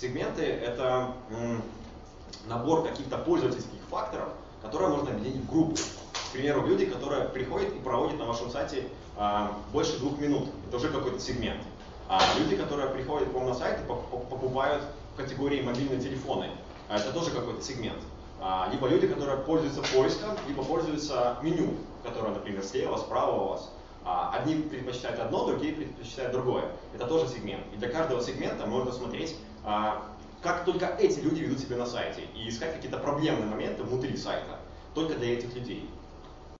Сегменты — это набор каких-то пользовательских факторов, которые можно объединить в группы. К примеру, люди, которые приходят и проводят на вашем сайте а, больше двух минут. Это уже какой-то сегмент. А люди, которые приходят к вам на сайт и покупают в категории мобильные телефоны, а это тоже какой-то сегмент. А, либо люди, которые пользуются поиском, либо пользуются меню, которое, например, слева, справа у вас. А, одни предпочитают одно, другие предпочитают другое. Это тоже сегмент. И для каждого сегмента можно смотреть, а, как только эти люди ведут себя на сайте, и искать какие-то проблемные моменты внутри сайта, только для этих людей.